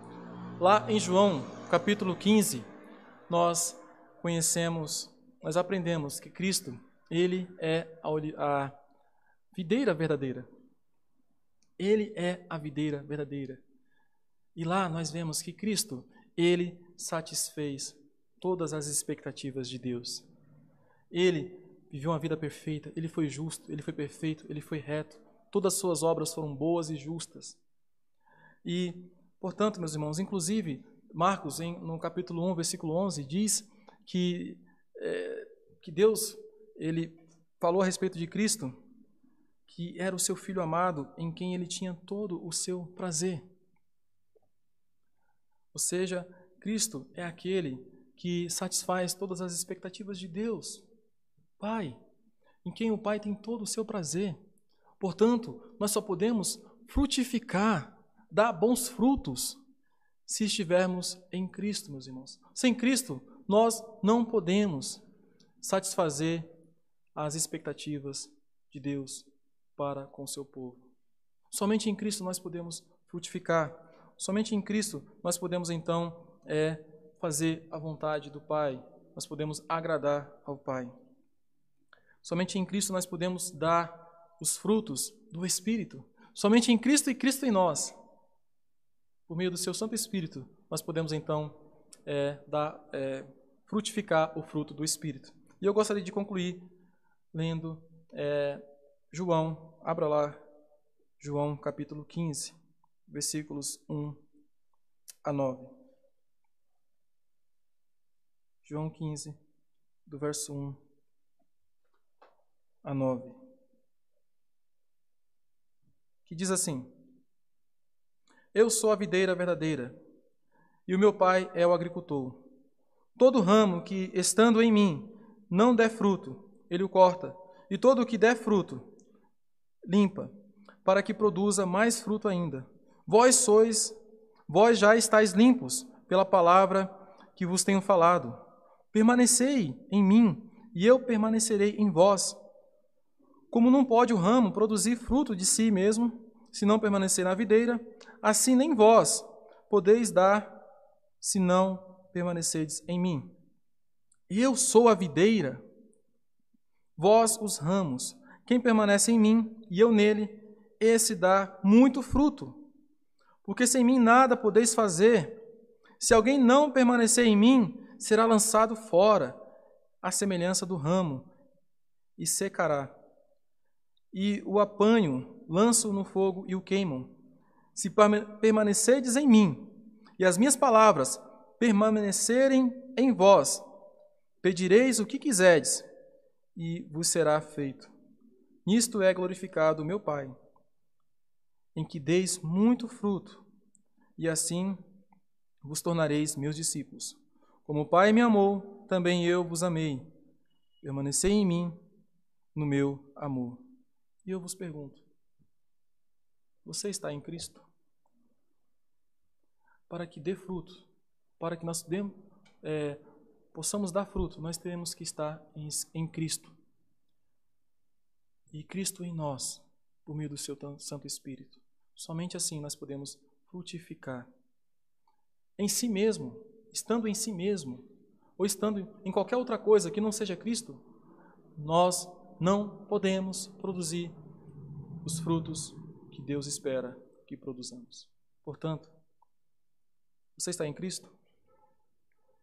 lá em João capítulo 15, nós conhecemos, nós aprendemos que Cristo, Ele é a, a videira verdadeira. Ele é a videira verdadeira. E lá nós vemos que Cristo, Ele satisfez todas as expectativas de Deus. Ele viveu uma vida perfeita, Ele foi justo, Ele foi perfeito, Ele foi reto. Todas as suas obras foram boas e justas. E, portanto, meus irmãos, inclusive, Marcos, em, no capítulo 1, versículo 11, diz que, é, que Deus ele falou a respeito de Cristo, que era o seu filho amado, em quem ele tinha todo o seu prazer. Ou seja, Cristo é aquele que satisfaz todas as expectativas de Deus, Pai, em quem o Pai tem todo o seu prazer. Portanto, nós só podemos frutificar, dar bons frutos se estivermos em Cristo, meus irmãos. Sem Cristo, nós não podemos satisfazer as expectativas de Deus para com o seu povo. Somente em Cristo nós podemos frutificar. Somente em Cristo nós podemos então é, fazer a vontade do Pai. Nós podemos agradar ao Pai. Somente em Cristo nós podemos dar os frutos do Espírito. Somente em Cristo e Cristo em nós por meio do seu Santo Espírito, nós podemos então é, dar, é, frutificar o fruto do Espírito. E eu gostaria de concluir lendo é, João, abra lá, João capítulo 15, versículos 1 a 9. João 15, do verso 1 a 9. Que diz assim: eu sou a videira verdadeira, e o meu pai é o agricultor. Todo ramo que, estando em mim, não der fruto, ele o corta, e todo o que der fruto, limpa, para que produza mais fruto ainda. Vós sois, vós já estáis limpos pela palavra que vos tenho falado. Permanecei em mim, e eu permanecerei em vós. Como não pode o ramo produzir fruto de si mesmo, se não permanecer na videira, assim nem vós podeis dar, se não permanecerdes em mim. Eu sou a videira, vós os ramos. Quem permanece em mim e eu nele, esse dá muito fruto. Porque sem mim nada podeis fazer. Se alguém não permanecer em mim, será lançado fora, à semelhança do ramo, e secará. E o apanho, lanço no fogo e o queimam. Se permanecerdes em mim, e as minhas palavras permanecerem em vós, pedireis o que quiserdes, e vos será feito. Nisto é glorificado meu Pai, em que deis muito fruto, e assim vos tornareis meus discípulos. Como o Pai me amou, também eu vos amei. Permanecei em mim, no meu amor. E eu vos pergunto: você está em Cristo? Para que dê fruto, para que nós é, possamos dar fruto, nós temos que estar em, em Cristo. E Cristo em nós, por meio do seu Santo Espírito. Somente assim nós podemos frutificar em si mesmo, estando em si mesmo, ou estando em qualquer outra coisa que não seja Cristo, nós não podemos produzir os frutos que Deus espera que produzamos. Portanto, você está em Cristo?